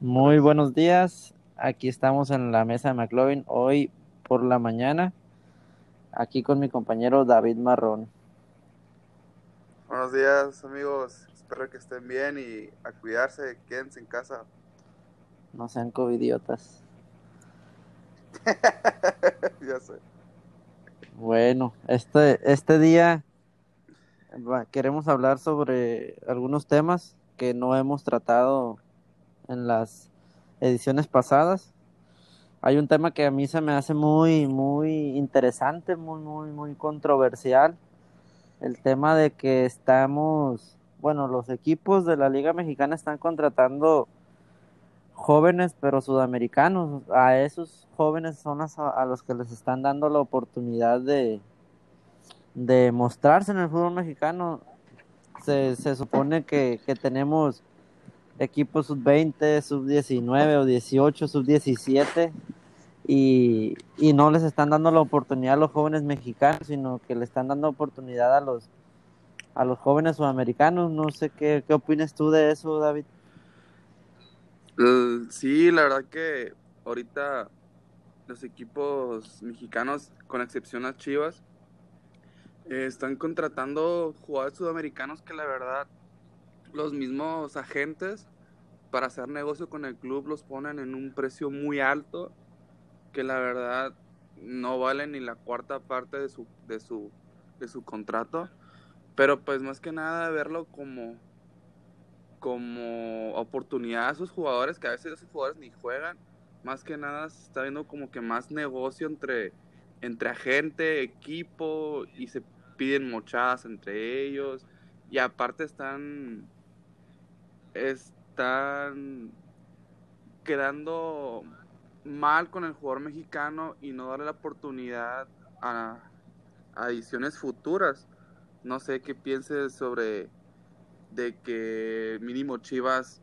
Muy buenos días. Aquí estamos en la mesa de McLovin hoy por la mañana. Aquí con mi compañero David Marrón. Buenos días amigos, espero que estén bien y a cuidarse, quédense en casa. No sean covidiotas. ya sé. Bueno, este, este día queremos hablar sobre algunos temas que no hemos tratado en las ediciones pasadas. Hay un tema que a mí se me hace muy, muy interesante, muy, muy, muy controversial. El tema de que estamos, bueno, los equipos de la Liga Mexicana están contratando jóvenes, pero sudamericanos. A esos jóvenes son las- a, los que les están dando la oportunidad de, de mostrarse en el fútbol mexicano. Se, se supone que, que tenemos equipos sub-20, sub-19 o 18, sub-17 y, y no les están dando la oportunidad a los jóvenes mexicanos, sino que le están dando oportunidad a los a los jóvenes sudamericanos. No sé qué, qué opinas tú de eso, David. Sí, la verdad que ahorita los equipos mexicanos, con excepción a Chivas, eh, están contratando jugadores sudamericanos que la verdad los mismos agentes para hacer negocio con el club los ponen en un precio muy alto que la verdad no vale ni la cuarta parte de su, de su, de su contrato. Pero pues más que nada verlo como, como oportunidad a esos jugadores, que a veces esos jugadores ni juegan. Más que nada se está viendo como que más negocio entre, entre agente, equipo, y se piden mochadas entre ellos. Y aparte están, están quedando mal con el jugador mexicano y no darle la oportunidad a, a ediciones futuras. No sé qué pienses sobre de que mínimo Chivas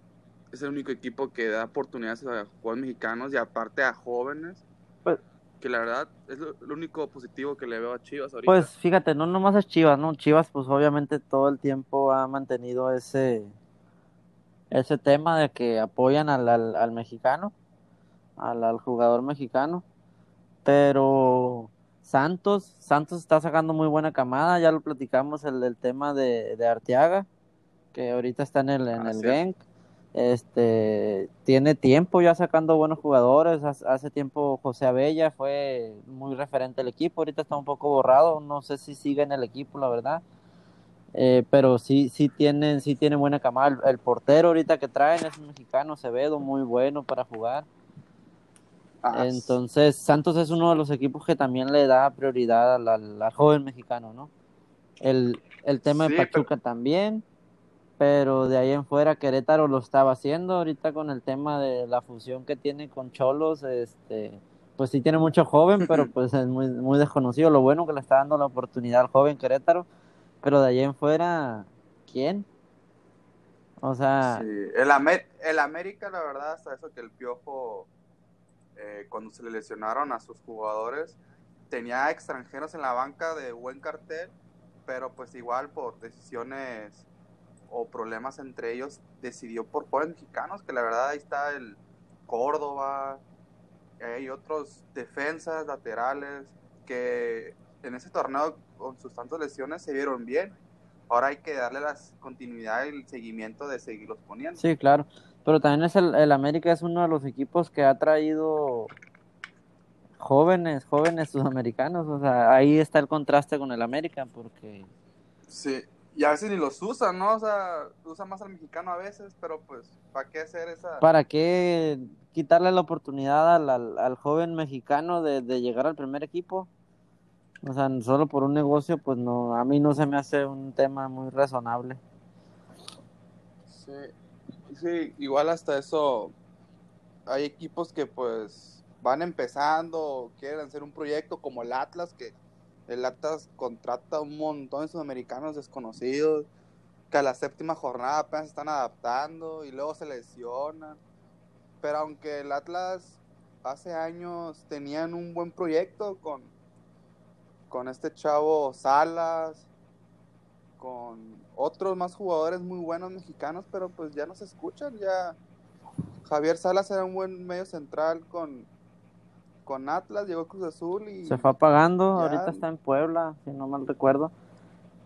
es el único equipo que da oportunidades a jugadores mexicanos y aparte a jóvenes. Pues, Que la verdad es lo, lo único positivo que le veo a Chivas ahorita. pues fíjate, no nomás es Chivas, ¿no? Chivas pues obviamente todo el tiempo ha mantenido ese, ese tema de que apoyan al, al, al mexicano, al, al jugador mexicano, pero Santos, Santos está sacando muy buena camada, ya lo platicamos el, el tema de, de Arteaga, que ahorita está en el, en Ah, el sí. Genk, este, tiene tiempo ya sacando buenos jugadores, hace, hace tiempo José Abella fue muy referente al equipo, ahorita está un poco borrado, no sé si sigue en el equipo, la verdad. Eh, pero sí, sí tienen, sí tienen buena camada. El, el portero ahorita que traen es un mexicano, Acevedo, muy bueno para jugar. Ah, Entonces, Santos es uno de los equipos que también le da prioridad al, al- al joven mexicano, ¿no? El, el tema Sí, de Pachuca también, pero de ahí en fuera Querétaro lo estaba haciendo ahorita con el tema de la fusión que tiene con Cholos, este, pues sí tiene mucho joven, pero pues es muy, muy desconocido. Lo bueno que le está dando la oportunidad al joven Querétaro, pero de ahí en fuera, ¿quién? O sea, Sí, el, Amer- el América, la verdad, hasta eso que el Piojo, eh, cuando se le lesionaron a sus jugadores, tenía extranjeros en la banca de buen cartel, pero pues igual por decisiones o problemas entre ellos, decidió por jóvenes mexicanos, que la verdad ahí está el Córdoba, hay otros defensas laterales que en ese torneo con sus tantas lesiones se vieron bien. Ahora hay que darle la continuidad y el seguimiento de seguirlos poniendo. sí, claro. Pero también es el, el América es uno de los equipos que ha traído jóvenes, jóvenes sudamericanos. O sea, ahí está el contraste con el América, porque Sí, y a veces ni los usan, ¿no? O sea, usan más al mexicano a veces, pero pues, ¿para qué hacer esa? ¿para qué quitarle la oportunidad al, al, al joven mexicano de, de llegar al primer equipo? O sea, solo por un negocio, pues no, a mí no se me hace un tema muy razonable. Sí, sí, igual hasta eso, hay equipos que pues van empezando, quieren hacer un proyecto como el Atlas, que el Atlas contrata un montón de sudamericanos desconocidos, que a la séptima jornada apenas están adaptando y luego se lesionan. Pero aunque el Atlas hace años tenían un buen proyecto con, con este chavo Salas, con otros más jugadores muy buenos mexicanos, pero pues ya no se escuchan, ya Javier Salas era un buen medio central con, con Atlas, llegó Cruz Azul y... Se fue apagando, ahorita está en Puebla, si no mal recuerdo.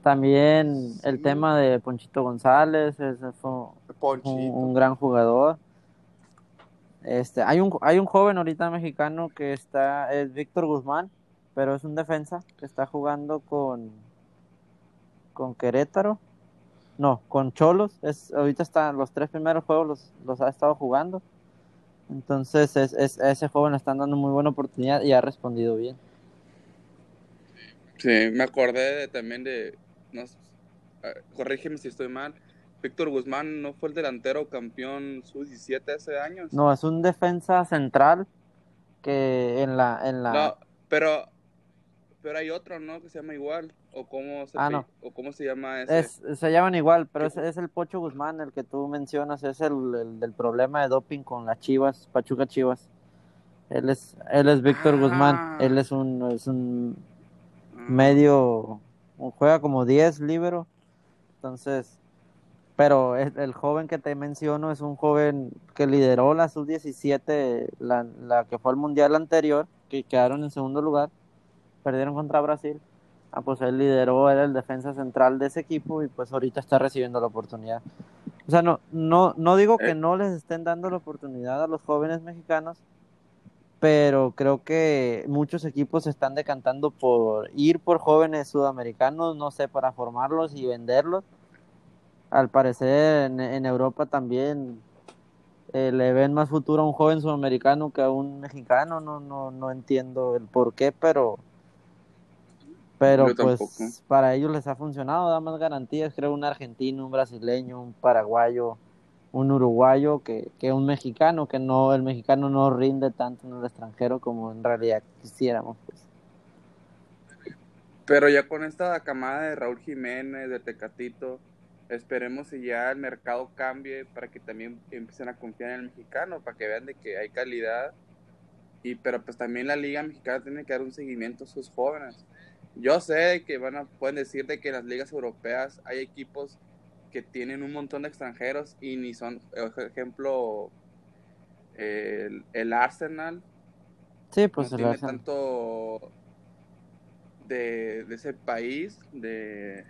También el tema de Ponchito González, ese fue un, gran jugador. Este, hay un hay un joven ahorita mexicano que está es Víctor Guzmán, pero es un defensa que está jugando con con Querétaro. No, con Cholos. Es ahorita están los tres primeros juegos los, los ha estado jugando. Entonces es, es, a ese joven le están dando muy buena oportunidad y ha respondido bien. Sí, me acordé también de, no, corrígeme si estoy mal, Víctor Guzmán no fue el delantero campeón sub-17 hace años. No, es un defensa central que en la... En la... No, pero, pero hay otro, ¿no? Que se llama igual. ¿O cómo se, ah, ¿o cómo se llama ese? se llaman igual, pero es, es, el Pocho Guzmán, el que tú mencionas, es el, del problema de doping con las Chivas, Pachuca Chivas. Él es, él es Víctor Guzmán, ah. él es un, es un medio, juega como 10 libero, entonces pero el joven que te menciono es un joven que lideró la sub-17, la, la, que fue al mundial anterior, que quedaron en segundo lugar, perdieron contra Brasil. Ah, pues él lideró, era el defensa central de ese equipo y pues ahorita está recibiendo la oportunidad. O sea, no, no, no digo que eh. no les estén dando la oportunidad a los jóvenes mexicanos, pero creo que muchos equipos se están decantando por ir por jóvenes sudamericanos, no sé, para formarlos y venderlos al parecer en, Europa también eh, le ven más futuro a un joven sudamericano que a un mexicano, no, no, no entiendo el por qué, pero pero pues para ellos les ha funcionado, da más garantías, creo un argentino, un brasileño, un paraguayo, un uruguayo que, que un mexicano, que no, el mexicano no rinde tanto en el extranjero como en realidad quisiéramos pues. Pero ya con esta camada de Raúl Jiménez, de Tecatito, esperemos que ya el mercado cambie para que también empiecen a confiar en el mexicano, para que vean de que hay calidad. Y pero pues también la liga mexicana tiene que dar un seguimiento a sus jóvenes. Yo sé que van a, pueden decir de que en las ligas europeas hay equipos que tienen un montón de extranjeros y ni son, por ejemplo, el, Arsenal. Sí, pues no tiene tanto de, de, ese país, de,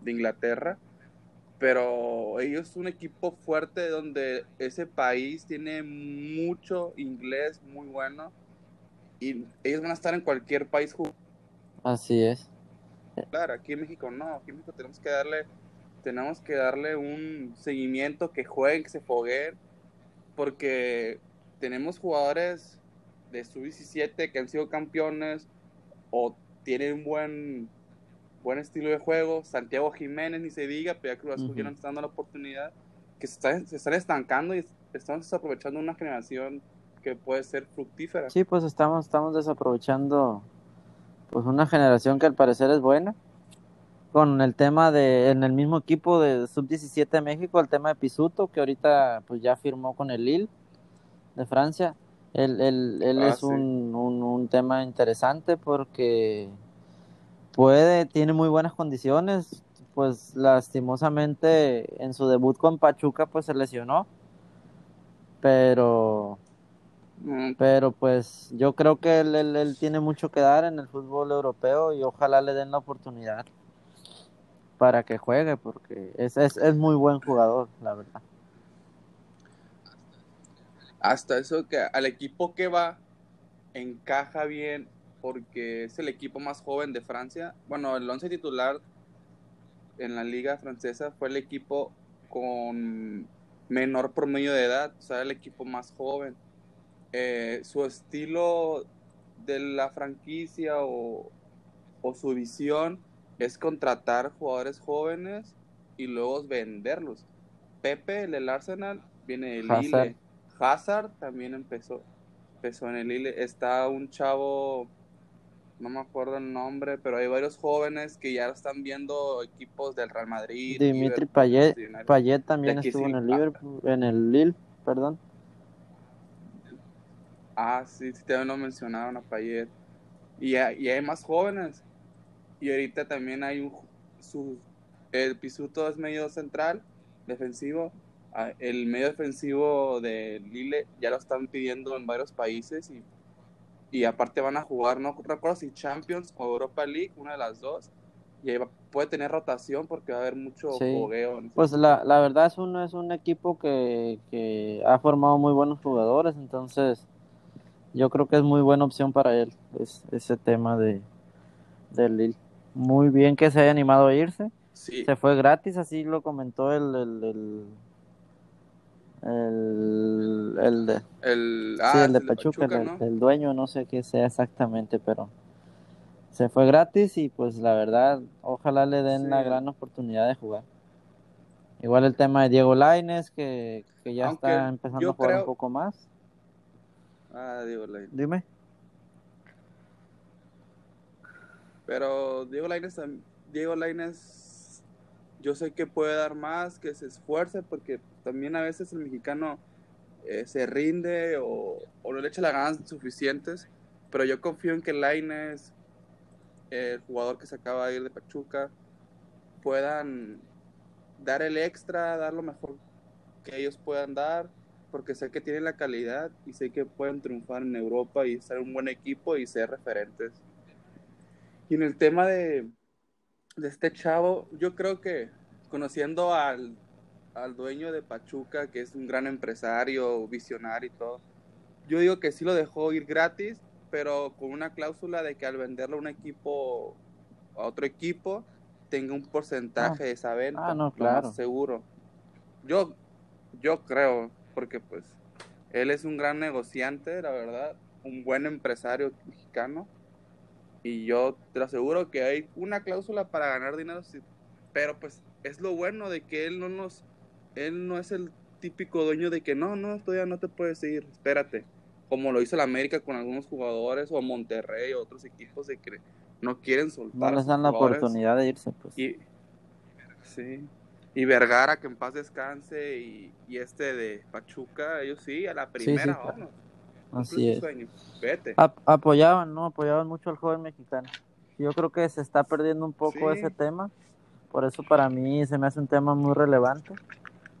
de Inglaterra pero ellos son un equipo fuerte donde ese país tiene mucho inglés muy bueno y ellos van a estar en cualquier país Así es. Claro, aquí en México no, aquí en México tenemos que darle tenemos que darle un seguimiento que jueguen, que se fogueen porque tenemos jugadores de sub-17 que han sido campeones o tienen un buen buen estilo de juego. Santiago Jiménez, ni se diga, pero ya Cruz Azul ya no está dando la oportunidad. Que se, está, se están estancando y estamos desaprovechando una generación que puede ser fructífera. Sí, pues estamos, estamos desaprovechando pues una generación que al parecer es buena. Con el tema de, en el mismo equipo de Sub-17 de México, el tema de Pisuto, que ahorita pues ya firmó con el Lille de Francia. Él, él, él ah, es un, un, un tema interesante porque puede, tiene muy buenas condiciones, pues lastimosamente en su debut con Pachuca pues se lesionó, pero. Pero pues yo creo que él, él, tiene mucho que dar en el fútbol europeo y ojalá le den la oportunidad para que juegue porque es, es, es muy buen jugador, la verdad. Hasta eso que al equipo que va encaja bien porque es el equipo más joven de Francia. Bueno, el 11 titular en la liga francesa fue el equipo con menor promedio de edad, o sea, el equipo más joven. Eh, su estilo de la franquicia o, su visión es contratar jugadores jóvenes y luego venderlos. Pepe, el del Arsenal, viene del Lille. Hazard también empezó, empezó en el Lille. Está un chavo no me acuerdo el nombre, pero hay varios jóvenes que ya están viendo equipos del Real Madrid. Dimitri Payet, Payet también estuvo en el Liverpool, en el Lille, perdón. Ah, sí, sí, también lo mencionaron a Payet. Y, y hay más jóvenes. Y ahorita también hay un... Su, el Pisuto es medio central, defensivo, el medio defensivo de Lille ya lo están pidiendo en varios países y, y aparte van a jugar, no recuerdo si Champions o Europa League, una de las dos, y puede tener rotación porque va a haber mucho fogueo. Pues la, la verdad es un, es un equipo que, que ha formado muy buenos jugadores, entonces yo creo que es muy buena opción para él es, ese tema de, de Lille. Muy bien que se haya animado a irse. Se fue gratis, así lo comentó el, el, el el, el de, el, sí, el de Pachuca, el, dueño, no sé qué sea exactamente, pero se fue gratis y pues la verdad, ojalá le den la gran oportunidad de jugar. Igual el tema de Diego Laines, que, que ya está empezando a jugar un poco más. Ah, Diego Laines. Dime. Pero Diego Laines, Diego Laines, yo sé que puede dar más, que se esfuerce, porque también a veces el mexicano eh, se rinde o, o, no le echa las ganas suficientes. Pero yo confío en que Laines, el jugador que se acaba de ir de Pachuca, puedan dar el extra, dar lo mejor que ellos puedan dar, porque sé que tienen la calidad y sé que pueden triunfar en Europa y ser un buen equipo y ser referentes y en el tema de, de este chavo, yo creo que conociendo al, al dueño de Pachuca, que es un gran empresario, visionario y todo, yo digo que sí lo dejó ir gratis, pero con una cláusula de que al venderlo a un equipo, a otro equipo, tenga un porcentaje ah. de esa venta. Ah, no, claro. seguro. Yo, yo creo, porque pues él es un gran negociante, la verdad, un buen empresario mexicano y yo te aseguro que hay una cláusula para ganar dinero, pero pues es lo bueno de que él no nos, él no es el típico dueño de que no, no, todavía no te puedes ir, espérate. Como lo hizo la América con algunos jugadores o Monterrey o otros equipos de que no quieren soltar. No les dan la oportunidad de irse, pues. Y, sí. Y Vergara, que en paz descanse, y, y este de Pachuca, ellos sí, a la primera, Así es. apoyaban, ¿no? Apoyaban mucho al joven mexicano. Yo creo que se está perdiendo un poco ese tema. Por eso para mí se me hace un tema muy relevante.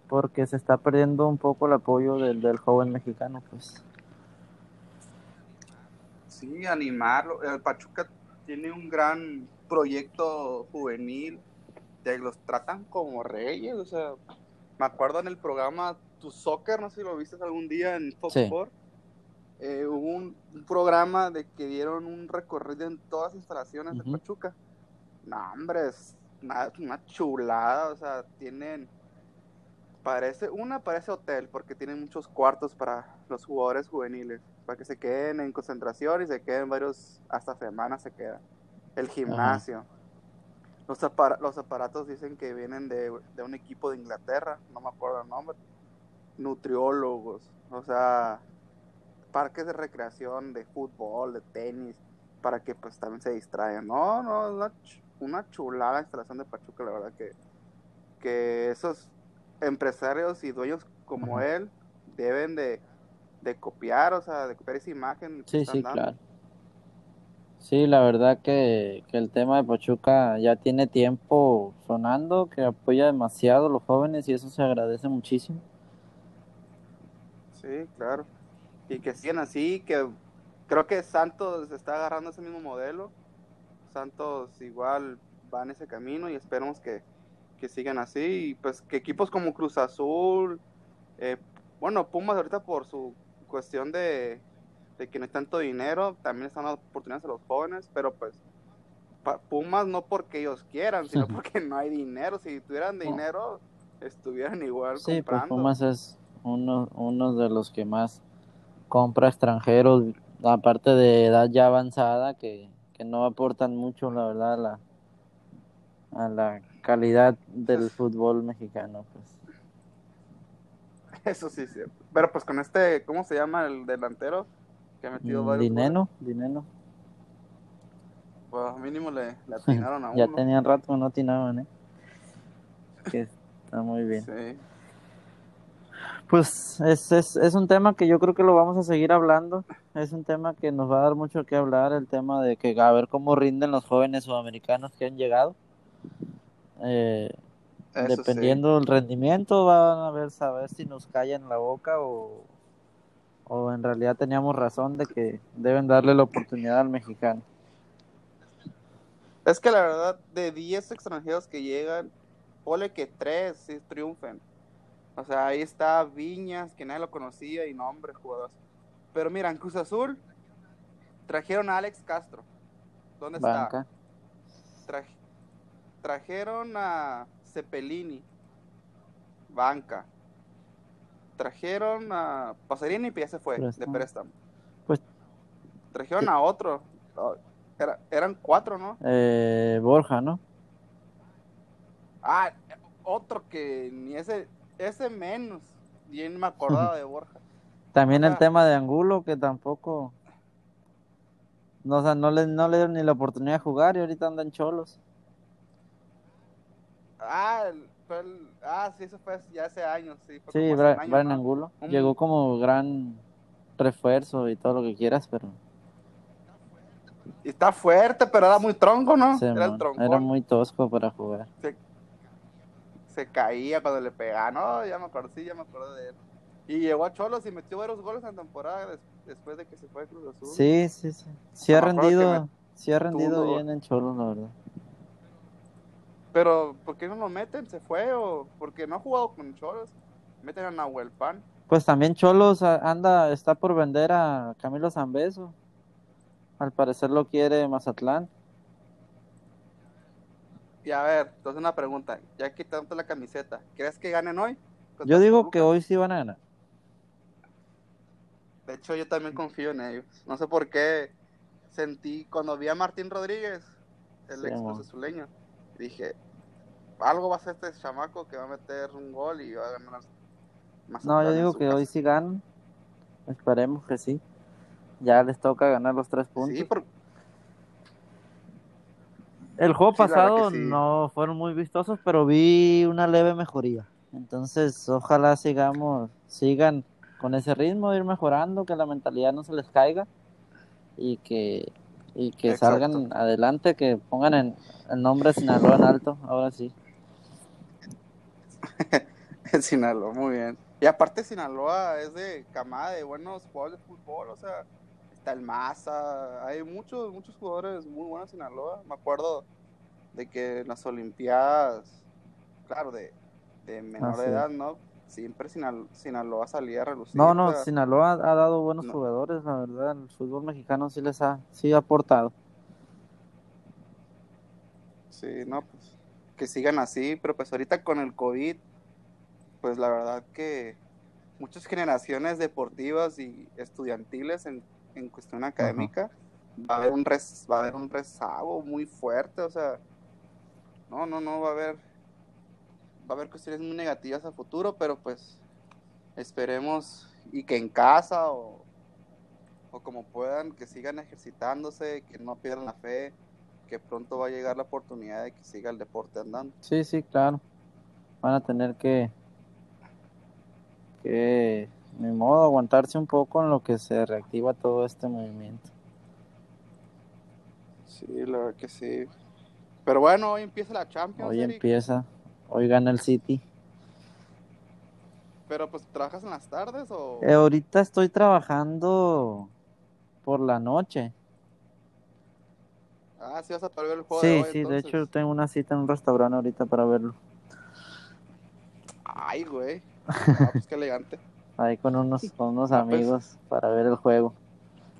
Porque se está perdiendo un poco el apoyo del, del joven mexicano, pues. Sí, animarlo. El Pachuca tiene un gran proyecto juvenil. De, los tratan como reyes. O sea, me acuerdo en el programa Tu Soccer, no sé si lo viste algún día en Fox Sport eh, hubo un, programa de que dieron un recorrido en todas las instalaciones de Pachuca. No, hombre, es una, chulada, o sea, tienen, parece, una parece hotel, porque tienen muchos cuartos para los jugadores juveniles, para que se queden en concentración y se queden varios, hasta semanas se quedan. El gimnasio. Los, los aparatos dicen que vienen de, de un equipo de Inglaterra, no me acuerdo el nombre. Nutriólogos, o sea, parques de recreación, de fútbol, de tenis, para que pues también se distraigan. No, no, una, una chulada instalación de Pachuca, la verdad que, que esos empresarios y dueños como él deben de, copiar, o sea, de copiar esa imagen. Sí, sí, claro. Sí, la verdad que, que, el tema de Pachuca ya tiene tiempo sonando, que apoya demasiado a los jóvenes y eso se agradece muchísimo. Sí, claro y que sigan así, que creo que Santos está agarrando ese mismo modelo. Santos igual va en ese camino y esperemos que, sigan así. Y pues que equipos como Cruz Azul, eh, bueno, Pumas ahorita por su cuestión de, que no hay tanto dinero, también están dando oportunidades a los jóvenes, pero pues Pumas no porque ellos quieran, sino porque no hay dinero. Si tuvieran dinero, estuvieran igual sí, Pues Pumas es uno, uno de los que más compra extranjeros, aparte de edad ya avanzada, que, no aportan mucho, la verdad, a la, a la calidad del fútbol mexicano. Pues. Eso sí es cierto. Pero pues con este, ¿cómo se llama el delantero? Que ha metido mm, varios Dineno, Dineno. Pues mínimo le, le atinaron a uno. ya tenían rato que no atinaban, ¿eh? Que está muy bien. Sí. Pues es, es, es, un tema que yo creo que lo vamos a seguir hablando. Es un tema que nos va a dar mucho que hablar, el tema de que a ver cómo rinden los jóvenes sudamericanos que han llegado. Eh, dependiendo del rendimiento, van a ver saber si nos callan la boca o, o en realidad teníamos razón de que deben darle la oportunidad al mexicano. Es que la verdad, de 10 extranjeros que llegan, pole que 3 sí triunfen. O sea, ahí está Viñas, que nadie lo conocía, y nombre, jugadores. Pero mira, en Cruz Azul trajeron a Alex Castro. ¿Dónde está? trajeron a Cepelini, banca. Trajeron a Pasarini y ya se fue de préstamo. Pues trajeron a otro. eran cuatro, ¿no? Eh, Borja, ¿no? Ah, otro que ni ese, ese menos. Bien me acordaba de Borja. También el tema de Angulo, que tampoco. No, o sea, no le, no le dieron ni la oportunidad de jugar y ahorita andan cholos. Ah, ah, sí, eso fue ya hace años, sí. sí, Brian Angulo. Llegó como gran refuerzo y todo lo que quieras, pero... Y está fuerte, pero era muy tronco, ¿no? era el. Era muy tosco para jugar. Se, caía cuando le pegaba, no, ya me acuerdo, sí, ya me acuerdo de él. Y llegó a Cholos y metió varios goles en temporada después de que se fue a Cruz Azul. Sí, sí, sí. Sí ha rendido, sí ha rendido bien en Cholos, la verdad. Pero, ¿por qué no lo meten? ¿Se fue? ¿O porque no ha jugado con Cholos? Meten a Nahuel Pan. Pues también Cholos anda, está por vender a Camilo Zambeso. Al parecer lo quiere Mazatlán. Y a ver, entonces una pregunta. Ya quitándote la camiseta, ¿crees que ganen hoy? Yo digo que hoy sí van a ganar. De hecho, yo también confío en ellos. No sé por qué sentí cuando vi a Martín Rodríguez, el ex azuleño dije, algo va a ser este chamaco que va a meter un gol y va a ganar. no, yo digo que hoy sí ganan. Esperemos que sí. Ya les toca ganar los tres puntos. El juego pasado no fueron muy vistosos, pero vi una leve mejoría. Entonces, ojalá sigamos, sigan con ese ritmo, ir mejorando, que la mentalidad no se les caiga y que y que salgan adelante, que pongan en, el nombre Sinaloa en alto, ahora sí. Sinaloa, muy bien. Y aparte Sinaloa es de camada de buenos jugadores de fútbol, o sea, está el Maza, hay muchos, muchos jugadores muy buenos en Sinaloa. Me acuerdo de que en las Olimpiadas, claro, de, de menor ah, edad, ¿no? Siempre Sinaloa salía a relucir. No, no, Sinaloa ha dado buenos jugadores, la verdad, el fútbol mexicano sí les ha, sí ha aportado. Sí, no, pues que sigan así, pero pues ahorita con el COVID, pues la verdad que muchas generaciones deportivas y estudiantiles en, en cuestión académica, va a haber un res, va a haber un rezago muy fuerte, o sea, no, no, no va a haber va a haber cuestiones muy negativas a futuro, pero pues esperemos y que en casa o, o como puedan, que sigan ejercitándose, que no pierdan la fe, que pronto va a llegar la oportunidad de que siga el deporte andando. Sí, sí, claro. Van a tener que, que, de modo, aguantarse un poco en lo que se reactiva todo este movimiento. Sí, la verdad que sí. Pero bueno, hoy empieza la Champions. Hoy empieza. Hoy gana el City. Pero pues, ¿trabajas en las tardes o...? Eh, ahorita estoy trabajando por la noche. Ah, sí vas a ver el juego sí, de hoy, Sí, de hecho tengo una cita en un restaurante ahorita para verlo. Ay, güey. Ah, pues qué elegante. Ahí con unos, con unos ah, pues. amigos para ver el juego.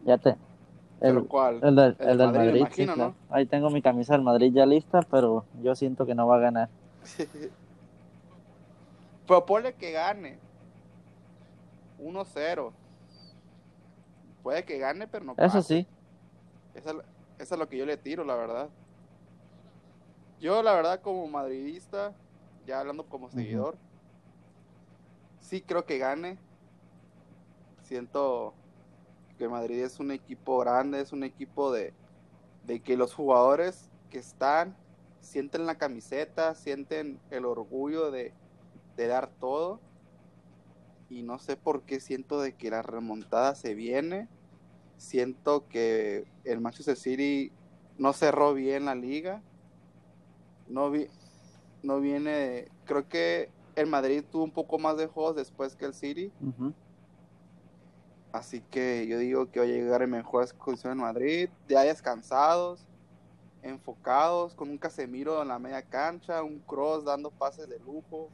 Ya te... El, cuál? El, del Madrid, Ahí tengo mi camisa del Madrid ya lista, pero yo siento que no va a ganar. Pero ponle que gane. 1-0. Puede que gane, pero no Eso sí. Eso, es lo que yo le tiro, la verdad. Yo, la verdad, como madridista, ya hablando como seguidor, sí creo que gane. Siento que Madrid es un equipo grande, es un equipo de, de que los jugadores que están sienten la camiseta, sienten el orgullo de, dar todo. Y no sé por qué siento de que la remontada se viene. Siento que el Manchester City no cerró bien la liga. No, vi, no viene creo que el Madrid tuvo un poco más de juegos después que el City. Así que yo digo que va a llegar en mejores condiciones en Madrid, ya descansados, enfocados, con un Casemiro en la media cancha, un Cross dando pases de lujo.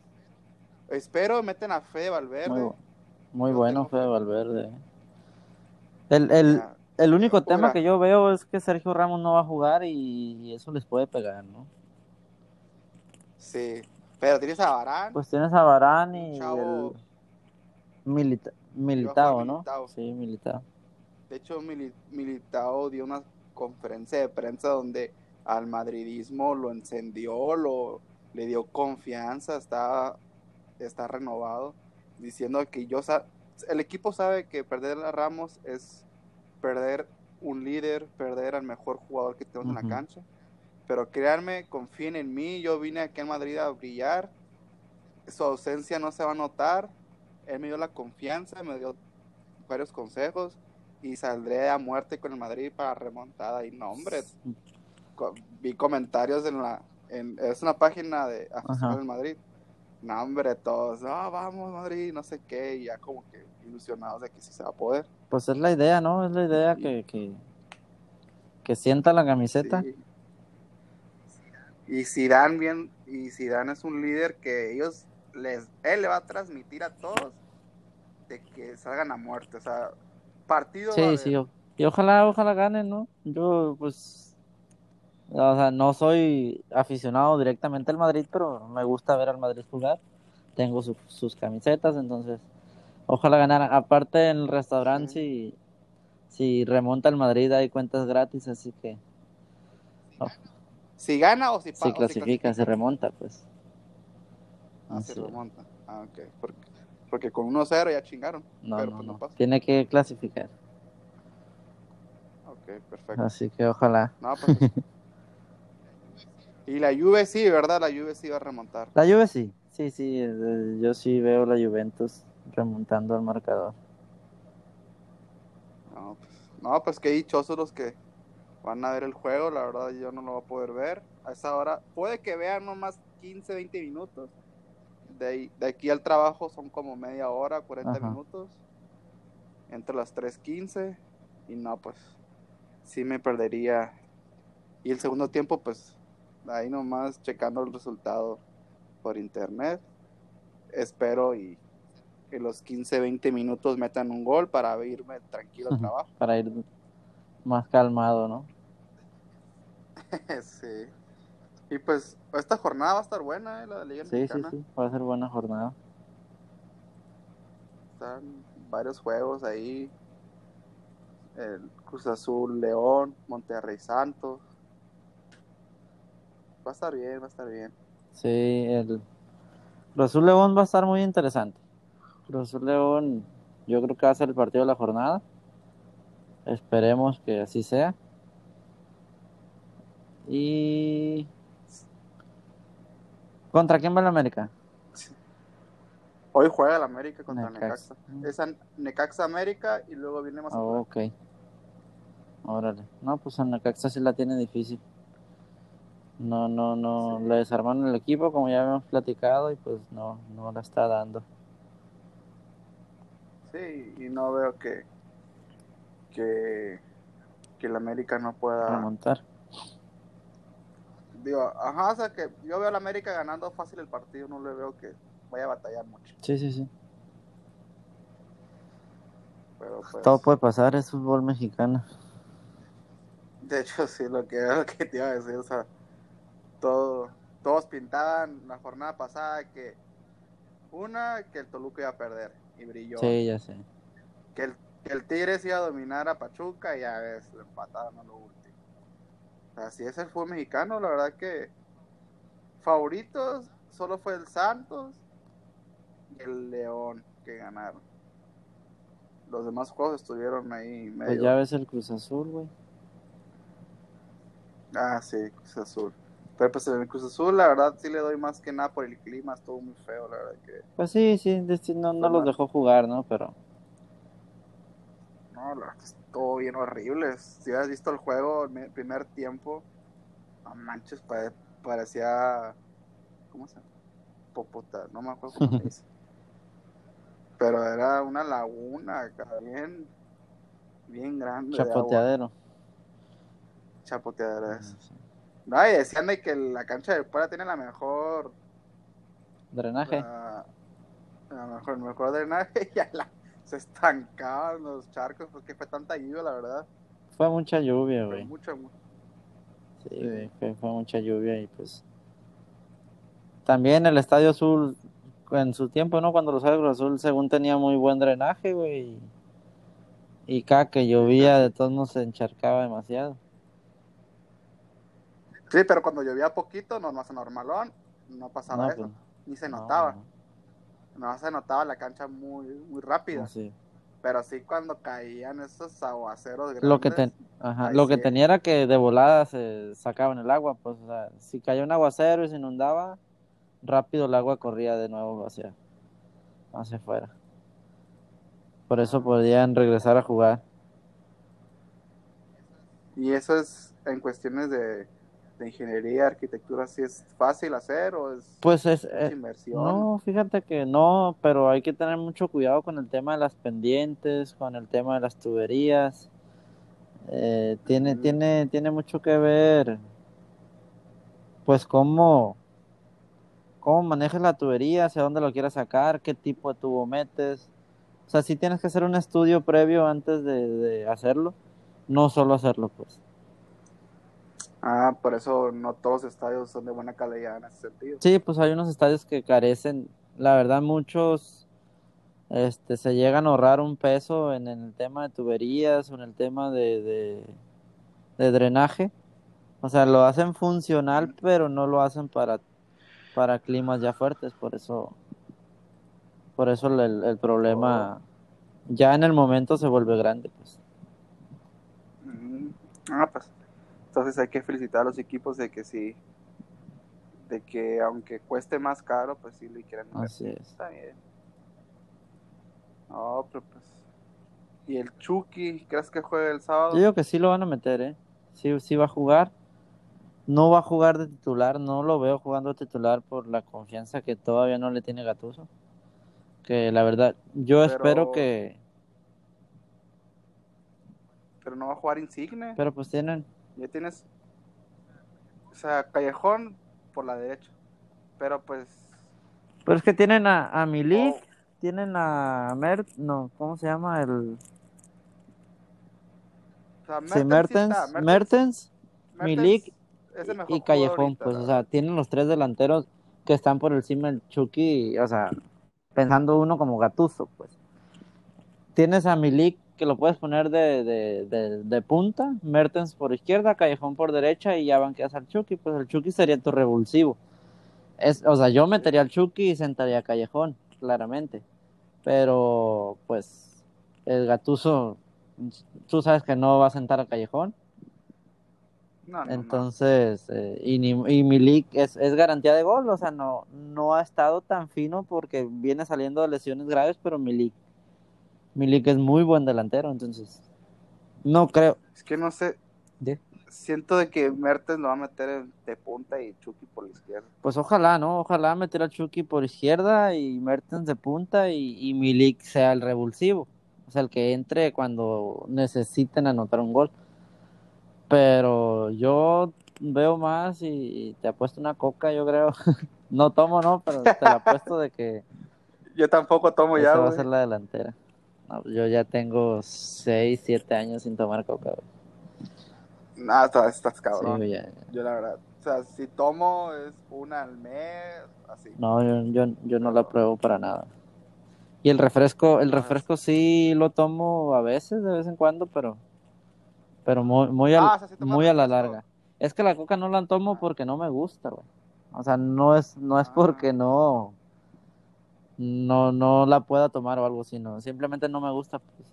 Espero meten a Fede Valverde. Muy, bueno fe. Valverde. El, el, el único tema que yo veo es que Sergio Ramos no va a jugar y, eso les puede pegar, ¿no? Sí, pero tienes a Varane. Pues tienes a Un y chavo- el Milita- Militao, ¿no? Militao. Sí, Militao. De hecho, Mili- Militao dio una conferencia de prensa donde al madridismo lo encendió, lo, le dio confianza, está, está renovado, diciendo que yo el equipo sabe que perder a Ramos es perder un líder, perder al mejor jugador que tenemos en la cancha. Pero créanme, confíen en mí, yo vine aquí en Madrid a brillar, su ausencia no se va a notar, él me dio la confianza, me dio varios consejos y saldré a muerte con el Madrid para remontada. Y no, hombre, vi comentarios en la. En, es una página de aficionados Madrid. No, hombre, todos, ah, vamos, Madrid, no sé qué, y ya como que ilusionados de que sí se va a poder. Pues es la idea, ¿no? Es la idea que, que, que sienta la camiseta. Sí. Y Zidane bien, y Zidane es un líder que ellos les, él le va a transmitir a todos de que salgan a muerte, o sea, partido Sí, sí, y ojalá, ojalá ganen, ¿no? Yo, pues, o sea, no soy aficionado directamente al Madrid, pero me gusta ver al Madrid jugar. Tengo su- sus camisetas, entonces, ojalá ganar. Aparte, en el restaurante, si, si remonta el Madrid, hay cuentas gratis, así que oh, Si gana o si, si o clasifica, se remonta, pues. Ah, se remonta. Ah, ok. Porque, porque con 1-0 ya chingaron. No, pero no, pues no, no. pasa. Tiene que clasificar. Ok, perfecto. Así que ojalá. No, pues. Y la Juve sí, ¿verdad? La Juve sí va a remontar. La Juve sí, sí, sí, yo sí veo la Juventus remontando al marcador. No, pues, no, pues qué dichosos los que van a ver el juego. La verdad, yo no lo voy a poder ver. A esa hora, puede que vean nomás 15, 20 minutos. De, ahí- de aquí al trabajo son como media hora, 40 Ajá. minutos. Entre las 3.15. Y no, pues, sí me perdería. Y el segundo tiempo, pues, ahí nomás checando el resultado por internet. Espero y que los 15, 20 minutos metan un gol para irme tranquilo al trabajo. para ir más calmado, ¿no? sí. Y pues esta jornada va a estar buena, ¿eh? la de Liga Sí, sí, Mexicana. sí, va a ser buena jornada. Están varios juegos ahí. El Cruz Azul, León, Monterrey Santos. Va a estar bien, va a estar bien. Sí, el Azul León va a estar muy interesante. Azul León, yo creo que va a ser el partido de la jornada. Esperemos que así sea. Y ¿contra quién va el América? Hoy juega el América contra Necaxa. Necaxa. Es Necaxa América y luego viene más Oh, ok. Órale. No, pues en Necaxa sí la tiene difícil. No, no, no. Le desarmaron el equipo, como ya habíamos platicado, y pues no, no la está dando. Sí, y no veo que que, que el América no pueda Remontar. digo, ajá, o sea que yo veo al América ganando fácil el partido, no le veo que vaya a batallar mucho. Sí, sí, sí. Pero pues, Todo puede pasar, es fútbol mexicano. de hecho sí lo que, lo que te iba a decir, o sea, todo, todos pintaban la jornada pasada que una que el Toluca iba a perder y brilló, Sí, ya sé. que el que el Tigres iba a dominar a Pachuca y ya ves, lo empataron a lo último. Así es el fútbol mexicano, la verdad que favoritos solo fue el Santos y el León que ganaron. Los demás juegos estuvieron ahí medio. Pues ya ves el Cruz Azul, güey. Ah, sí, Cruz Azul. Pero pues en el Cruz Azul, la verdad, sí le doy más que nada por el clima, estuvo muy feo, la verdad que. Pues sí, sí, no, no los dejó jugar, ¿no? Pero No, la verdad que estuvo bien horrible. Si hubieras visto el juego, el me- primer tiempo, no manches, pare- parecía. ¿Cómo se llama? Chapopota, no me acuerdo cómo se dice. Pero era una laguna acá, bien, bien grande. de agua. Chapoteadero. Chapoteadera Ah, es. sí. No, y decían de que la cancha de Puebla tiene la mejor, Drenaje. la, la mejor, el mejor drenaje y la, se estancaban los charcos porque fue tanta lluvia, la verdad. Fue mucha lluvia, Fue güey. mucho, mu- Sí, Sí. güey, fue, fue mucha lluvia y pues. También el Estadio Azul, en su tiempo, ¿no? Cuando los Cruz Azul, según tenía muy buen drenaje, güey. Y, y cada que llovía, de todos modos se encharcaba demasiado. Sí, pero cuando llovía poquito, no, no normalón, no pasaba No, eso, pues, ni se no, notaba. no, No se notaba la cancha muy, muy rápida. sí. Pero sí cuando caían esos aguaceros grandes. Lo que, ten- ajá, lo que sí. tenía era que de volada se sacaban el agua, pues, o sea, si caía un aguacero y se inundaba, rápido el agua corría de nuevo hacia, hacia afuera. Por eso podían regresar a jugar. Y eso es en cuestiones de, de ingeniería, arquitectura, si es fácil hacer o es Pues es, eh, inversión. no, fíjate que no, pero hay que tener mucho cuidado con el tema de las pendientes, con el tema de las tuberías. Eh, tiene, tiene, tiene mucho que ver, pues cómo, cómo manejas la tubería, hacia dónde lo quieras sacar, qué tipo de tubo metes. O sea, sí tienes que hacer un estudio previo antes de, de hacerlo, no solo hacerlo, pues. Ah, por eso no todos los estadios son de buena calidad en ese sentido. Sí, pues hay unos estadios que carecen, la verdad muchos este, se llegan a ahorrar un peso en, en el tema de tuberías o en el tema de, de, de drenaje. O sea, lo hacen funcional, pero no lo hacen para, para climas ya fuertes, por eso, por eso el, el problema ya en el momento se vuelve grande, pues. Mm, Ah, pues. Entonces hay que felicitar a los equipos de que sí. De que aunque cueste más caro, pues sí le quieren. Así es. Está bien. No, pero pues. ¿Y el Chucky? ¿Crees que juegue el sábado? Yo digo que sí lo van a meter, ¿eh? Sí, sí va a jugar. No va a jugar de titular, no lo veo jugando de titular por la confianza que todavía no le tiene Gatuso. Que la verdad, yo Pero- espero que, Pero no va a jugar Insigne. pero pues tienen, Ya tienes. O sea, Callejón por la derecha. Pero pues. pero es que tienen a, a Milik, Oh. tienen a Mert, no, ¿cómo se llama? El, O sea, sí, Mertens sí Mertens, Mertens Mertens Milik y Callejón, ahorita, pues, o sea, tienen los tres delanteros que están por encima del Chucky, o sea, pensando uno como Gatuso, pues. Tienes a Milik que lo puedes poner de, de, de, de punta, Mertens por izquierda, Callejón por derecha y ya banqueas al Chucky, pues el Chucky sería tu revulsivo. Es, o sea, yo metería al Chucky y sentaría a Callejón, claramente. Pero, pues, el Gatuso, tú sabes que no va a sentar a Callejón. No, no, no. Entonces, eh, y, ni- y Milik es, es garantía de gol, o sea, no, no ha estado tan fino porque viene saliendo de lesiones graves, pero Milik, Milik es muy buen delantero, entonces, no creo. Es que no sé. ¿De? Siento de que Mertens lo va a meter de punta y Chucky por la izquierda. Pues ojalá, ¿no? Ojalá meter a Chucky por izquierda y Mertens de punta y, y Milik sea el revulsivo, o sea, el que entre cuando necesiten anotar un gol. Pero yo veo más y te apuesto una coca, yo creo. No tomo, no, pero te la apuesto de que Yo tampoco tomo ya, esa va a ser la delantera. No, yo ya tengo 6, 7 años sin tomar coca. güey. Nah, estás, estás cabrón. ya- Yo la verdad. O sea, si tomo es una al mes, así. No, yo, yo, yo no la pruebo para nada. Y el refresco, el Ah, refresco sí lo tomo a veces, de vez en cuando, pero, pero muy, muy, al- Ah, o sea, muy a la larga. Es que la coca no la tomo porque no me gusta, güey. O sea, no es, no es porque Ah. no, no, no la pueda tomar o algo así, no. Simplemente no me gusta, pues.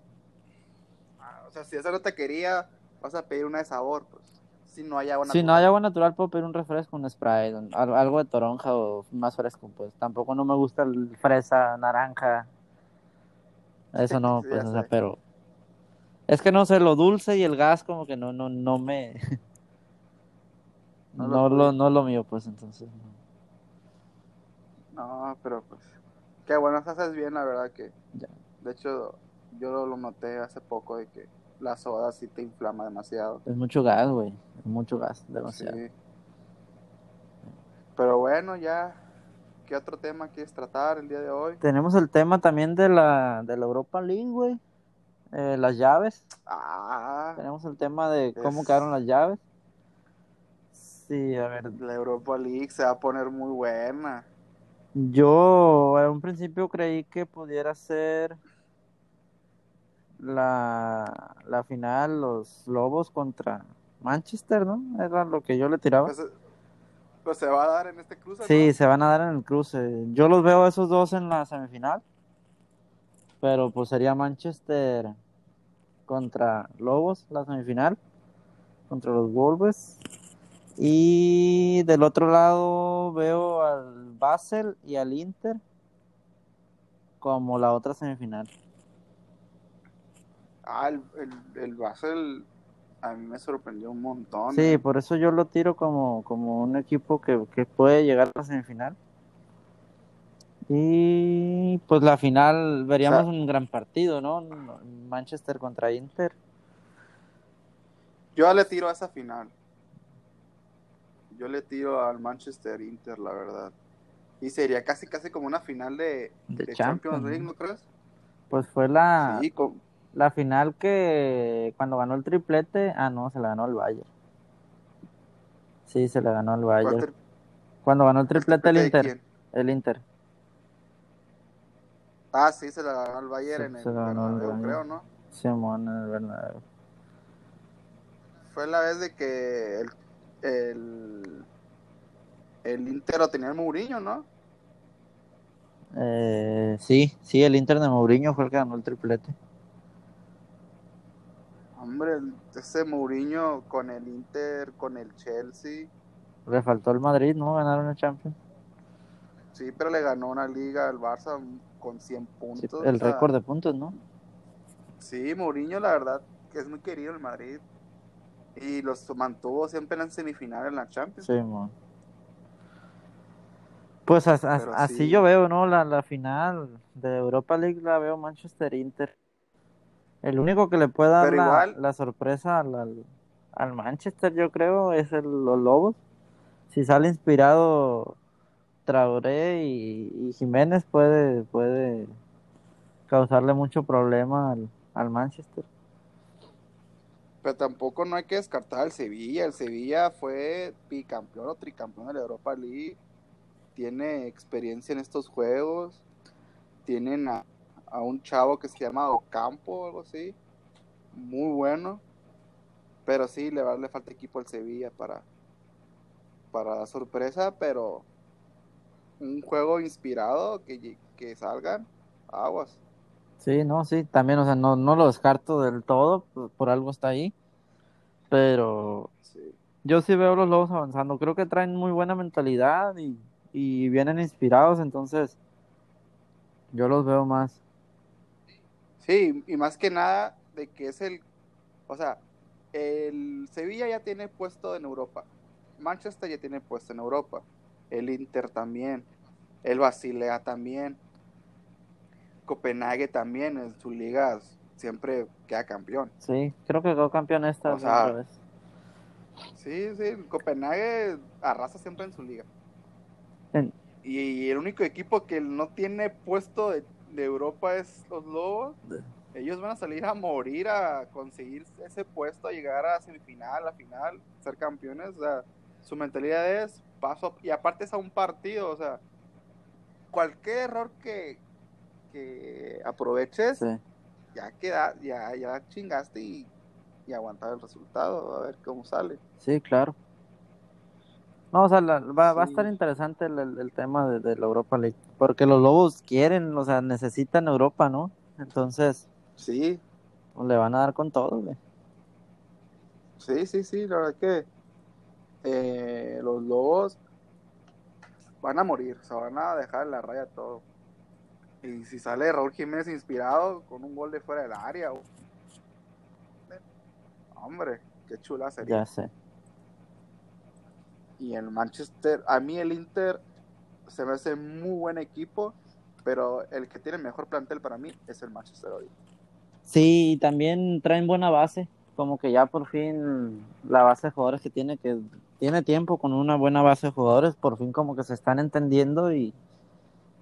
Ah, o sea, si esa no te quería, vas a pedir una de sabor, pues. Si no hay agua Si no natural. hay agua natural, puedo pedir un refresco, un Sprite, un- al- algo de toronja o más fresco, pues. Tampoco no me gusta el fresa, naranja. Eso no, Sí, pues, o sea, sé. pero... Es que no sé, lo dulce y el gas como que no, no, no me... No No lo no lo mío, pues, entonces. no. No, pero pues. Qué bueno, haces bien, la verdad que. Ya. De hecho, yo lo, lo noté hace poco de que la soda sí te inflama demasiado. Es mucho gas, güey. Es mucho gas, demasiado. Sí. Pero bueno, ya. ¿Qué otro tema quieres tratar el día de hoy? Tenemos el tema también de la, de la Europa League, güey. Eh, las llaves. Ah, Tenemos el tema de cómo Es- quedaron las llaves. Sí, a ver. la Europa League se va a poner muy buena. Yo en un principio creí que pudiera ser la, la final los Lobos contra Manchester, ¿no? Era lo que yo le tiraba. Pues, pues se va a dar en este cruce, ¿no? Sí, se van a dar en el cruce. Yo los veo a esos dos en la semifinal. Pero pues sería Manchester contra Lobos, la semifinal. Contra los Wolves. Y del otro lado veo al Basel y al Inter como la otra semifinal. Ah, el, el, el Basel a mí me sorprendió un montón. Sí, eh. por eso yo lo tiro como, como un equipo que, que puede llegar a la semifinal. Y pues la final veríamos O sea- un gran partido, ¿no? Manchester contra Inter. Yo le tiro a esa final. Yo le tiro al Manchester Inter, la verdad. Y sería casi casi como una final de, De de Champions, Champions. League, ¿no crees? Pues fue la, Sí, con- la final que cuando ganó el triplete, ah no, se la ganó el Bayern. Sí, se la ganó el ¿cuál Bayern. tri- Cuando ganó el triplete el triplete Inter, el Inter. Ah, sí, se la ganó el Bayern Sí, en el Bernabéu, creo, ¿no? Simón en el Bernabéu. Fue la vez de que el, el, el Inter lo tenía el Mourinho, ¿no? Eh, sí, sí, el Inter de Mourinho fue el que ganó el triplete. Hombre, ese Mourinho con el Inter, con el Chelsea. Le faltó el Madrid, ¿no? Ganaron el Champions. Sí, pero le ganó una liga al Barça con 100 Sí, puntos. el o sea, récord de puntos, ¿no? Sí, Mourinho, la verdad, que es muy querido en Madrid. Y los mantuvo siempre en semifinales en la Champions. Sí, mon. Pues as- as- Pero así sí. yo veo, ¿no? La, la final de Europa League la veo Manchester Inter. El único que le puede dar la, igual- la sorpresa al, al, al Manchester, yo creo, es el, los Lobos. Si sale inspirado Traoré y, y Jiménez, puede, puede causarle mucho problema al, al Manchester. Pero tampoco no hay que descartar al Sevilla. El Sevilla fue bicampeón o tricampeón de la Europa League. Tiene experiencia en estos juegos. Tienen a, a un chavo que se llama Ocampo o algo así. Muy bueno. Pero sí, le, va- le falta equipo al Sevilla para, para dar sorpresa. Pero un juego inspirado que, que salgan aguas. Sí, no, sí, también, o sea, no, no lo descarto del todo, por, por algo está ahí, pero Sí. yo sí veo los Lobos avanzando, creo que traen muy buena mentalidad y, y vienen inspirados, entonces yo los veo más. Sí, y más que nada de que es el, o sea, el Sevilla ya tiene puesto en Europa, Manchester ya tiene puesto en Europa, el Inter también, el Basilea también, Copenhague también en sus ligas siempre queda campeón. Sí, creo que quedó campeón esta O sea, vez. Sí, sí, Copenhague arrasa siempre en su liga. Y el único equipo que no tiene puesto de, de Europa es los Lobos. Ellos van a salir a morir a conseguir ese puesto, a llegar a semifinal, a final, ser campeones. O sea, su mentalidad es paso. Y aparte es a un partido, o sea, cualquier error que, que aproveches, Sí. ya queda, ya, ya chingaste y, y aguantar el resultado, a ver cómo sale. Sí, claro. No, o sea, la- va, va a estar interesante el, el- el tema de, de la Europa League, porque los Lobos quieren, o sea, necesitan Europa, ¿no? Entonces, Sí, pues, le van a dar con todo, güey. Sí, sí, sí, la verdad que eh, los lobos van a morir, se van a dejar en la raya todo. Y si sale Raúl Jiménez inspirado con un gol de fuera del área, hombre, qué chula sería. Ya sé. Y el Manchester, a mí el Inter se me hace muy buen equipo, pero el que tiene mejor plantel para mí es el Manchester hoy. Sí, y también traen buena base, como que ya por fin la base de jugadores que tiene, que tiene tiempo con una buena base de jugadores, por fin como que se están entendiendo y,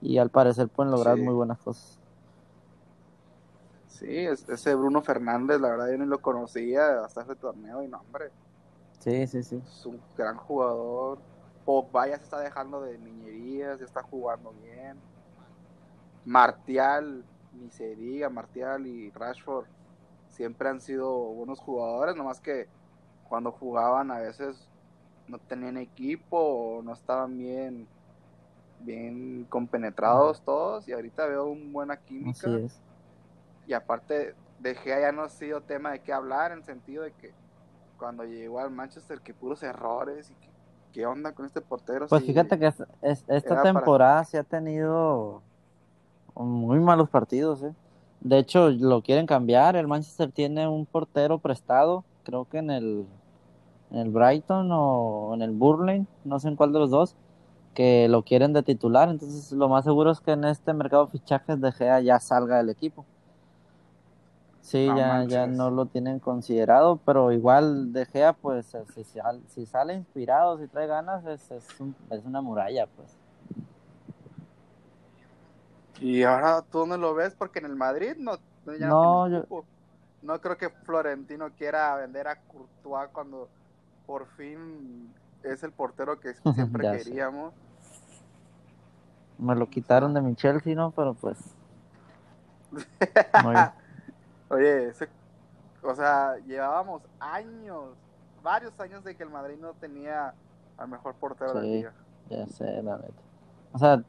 y al parecer pueden lograr Sí. muy buenas cosas. Sí, es- ese Bruno Fernández, la verdad yo ni lo conocía hasta ese torneo y no, hombre, Sí, sí, sí. es un gran jugador. Pogba ya se está dejando de niñerías, ya está jugando bien. Martial, ni se diga, Martial y Rashford siempre han sido buenos jugadores, nomás que cuando jugaban a veces no tenían equipo o no estaban bien bien compenetrados todos y ahorita veo una buena química Así es. y aparte de Gea ya no ha sido tema de qué hablar en sentido de que cuando llegó al Manchester que puros errores y que, qué onda con este portero Pues fíjate que es- es- esta para- temporada sí ha tenido muy malos partidos, ¿eh? De hecho, lo quieren cambiar. El Manchester tiene un portero prestado, creo que en el, en el Brighton o en el Burnley, no sé en cuál de los dos, que lo quieren de titular. Entonces, lo más seguro es que en este mercado de fichajes de Gea ya salga del equipo. Sí, No ya, ya no lo tienen considerado, pero igual De Gea, pues, eh, si, sal- si sale inspirado, si trae ganas, es, es, un- es una muralla, pues. y ahora tú dónde lo ves porque en el Madrid no ya No, yo- no creo que Florentino quiera vender a Courtois cuando por fin es el portero que siempre sé. queríamos Me lo quitaron de mi Chelsea, ¿no? Pero pues. muy- Oye, ese- o sea, llevábamos años, varios años de que el Madrid no tenía al mejor portero de la Sí. liga. ya sé, la neta. O sea,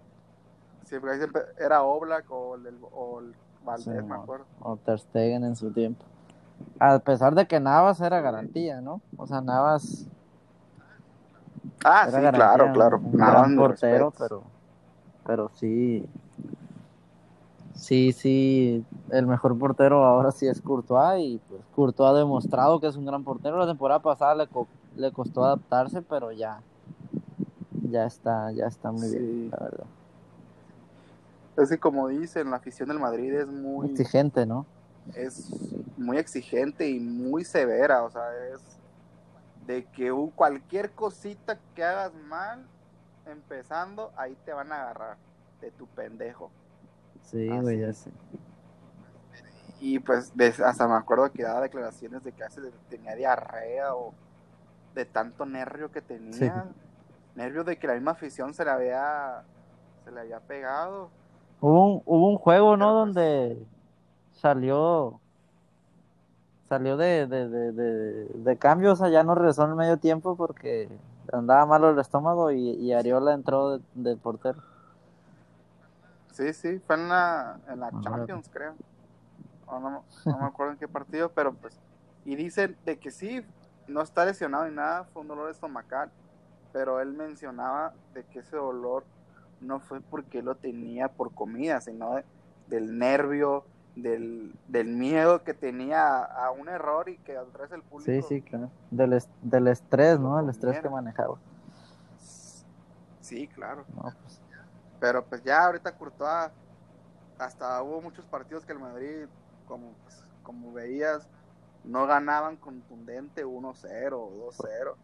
Siempre, siempre era Oblak o el, o el Valdés, Sí, me acuerdo. o Ter Stegen en su tiempo. A pesar de que Navas era garantía, ¿no? O sea, Navas Ah, era sí, garantía, claro, claro. Un, Nada, gran portero, respetos. pero, pero sí, sí, sí, el mejor portero ahora sí es Courtois y pues Courtois ha demostrado que es un gran portero. La temporada pasada le, co- le costó adaptarse, pero ya, ya está, ya está muy Sí. bien, la verdad. Es que como dicen, la afición del Madrid es muy, Exigente, ¿no? es muy exigente y muy severa, o sea, es de que cualquier cosita que hagas mal, empezando, ahí te van a agarrar de tu pendejo. Sí, güey, ya sé. Y pues hasta me acuerdo que daba declaraciones de que tenía diarrea o de tanto nervio que tenía. Nervio de que la misma afición se le había, se le había pegado. Hubo un, hubo un juego, ¿no? Pues- Donde salió salió de, de, de, de, de cambio, o sea, ya no regresó en el medio tiempo porque andaba malo el estómago y, y Ariola entró de, de portero. Sí, sí, fue en la, en la Órale. Champions, creo. O no, no me acuerdo en qué partido, pero pues. Y dicen de que sí, no está lesionado ni nada, fue un dolor estomacal. Pero él mencionaba de que ese dolor no fue porque lo tenía por comida, sino de- del nervio, del, del miedo que tenía a, a un error y que al través del público. Sí, sí, claro. Del, es- del estrés, ¿no? El estrés que manejaba. Sí, claro. No, pues, Pero pues ya ahorita Courtois, hasta hubo muchos partidos que el Madrid, como, pues, como veías, no ganaban contundente 1-0 o 2-0.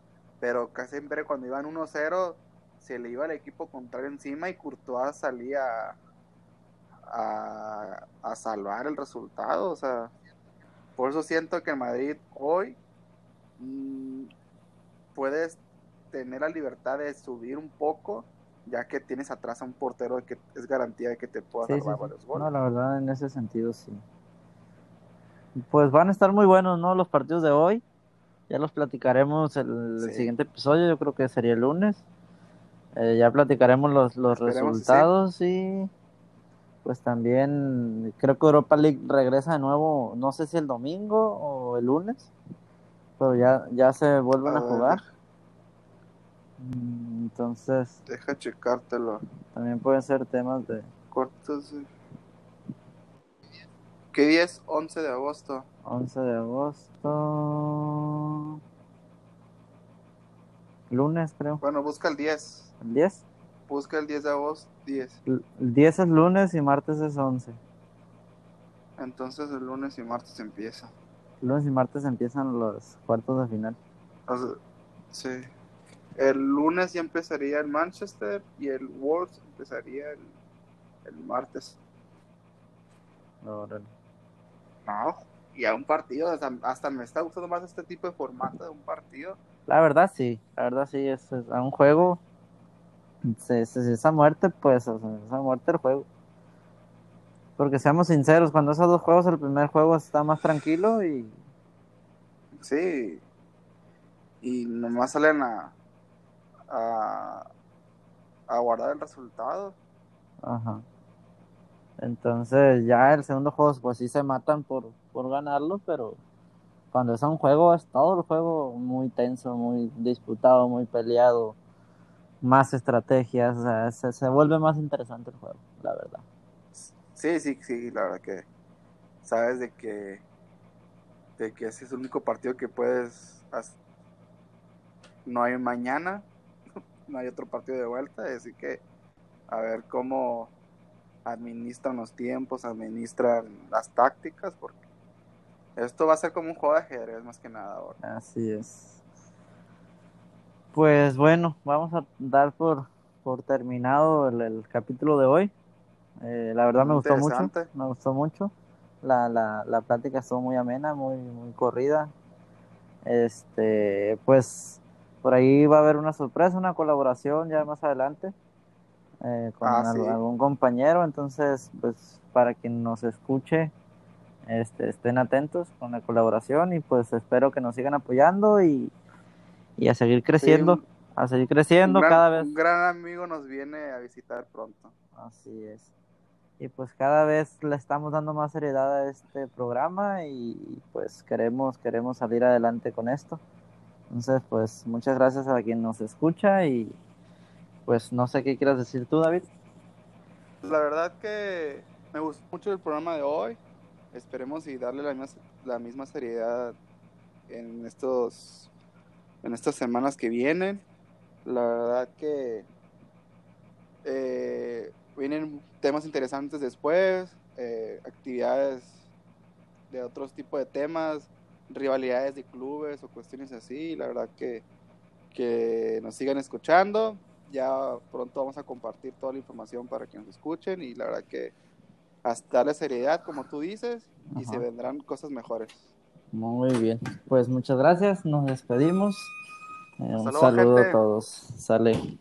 Pero casi siempre cuando iban 1-0 se le iba el equipo contrario encima y Courtois salía a, a salvar el resultado. O sea, por eso siento que el Madrid hoy mm, puedes tener la libertad de subir un poco, ya que tienes atrás a un portero que es garantía de que te pueda sí, sí, salvar sí. varios goles. No, la verdad, en ese sentido, sí. Pues van a estar muy buenos, ¿no? Los partidos de hoy. Ya los platicaremos el, el siguiente episodio, yo creo que sería el lunes. Eh, ya platicaremos los, los resultados y pues también creo que Europa League regresa de nuevo, no sé si el domingo o el lunes, pero ya, ya se vuelven a, A ver, jugar. Mm, Entonces Deja checártelo. también pueden ser temas de Cortos. ¿Qué día es? 11 de agosto. 11 de agosto, lunes creo, Bueno, busca el 10. el 10. Busca el 10 de agosto, 10. El 10 es lunes y martes es 11. Entonces el lunes y martes empieza. Lunes y martes empiezan los cuartos de final. O sea, sí. El lunes ya empezaría el Manchester y el Wolves empezaría el, el martes. Órale. No, y a un partido, hasta, hasta me está gustando más este tipo de formato de un partido. La verdad sí, la verdad sí, es, es- a un juego, se, se- esa muerte, pues, esa muerte el juego. Porque seamos sinceros, cuando esos dos juegos, el primer juego está más tranquilo y Sí. Y nomás salen a, a, a guardar el resultado. Ajá. Entonces ya el segundo juego, pues sí se matan por, por ganarlo, pero cuando es un juego, es todo el juego muy tenso, muy disputado, muy peleado, más estrategias, o sea, se, se vuelve más interesante el juego, la verdad. Sí, sí, sí, la verdad que sabes de que de que ese es el único partido que puedes hacer. No hay mañana, no hay otro partido de vuelta, así que a ver cómo administran los tiempos, administran las tácticas, porque esto va a ser como un juego de ajedrez más que nada ahora. Así es. Pues bueno, vamos a dar por, por terminado el, el capítulo de hoy. Eh, la verdad me gustó mucho, me gustó mucho. La, la, la plática estuvo muy amena, muy, muy corrida. Este, pues por ahí va a haber una sorpresa, una colaboración ya más adelante eh, con Ah, sí. algún compañero. Entonces, pues para quien nos escuche, este, estén atentos con la colaboración y pues espero que nos sigan apoyando y, y a seguir creciendo, un- a seguir creciendo gran, cada vez. un gran amigo nos viene a visitar pronto. Así es. Y pues cada vez le estamos dando más seriedad a este programa y pues queremos, queremos salir adelante con esto. Entonces, pues muchas gracias a quien nos escucha y pues no sé qué quieras decir tú, David. La verdad que me gustó mucho el programa de hoy. Esperemos y darle la misma, la misma seriedad en estos en estas semanas que vienen. La verdad que eh, vienen temas interesantes después, eh, actividades de otros tipos de temas, rivalidades de clubes o cuestiones así. La verdad que, que nos sigan escuchando. Ya pronto vamos a compartir toda la información para que nos escuchen y la verdad que hasta darle seriedad, como tú dices, y Ajá. se vendrán cosas mejores. Muy bien. Pues muchas gracias, nos despedimos. Eh, un luego, saludo gente. a todos. Sale.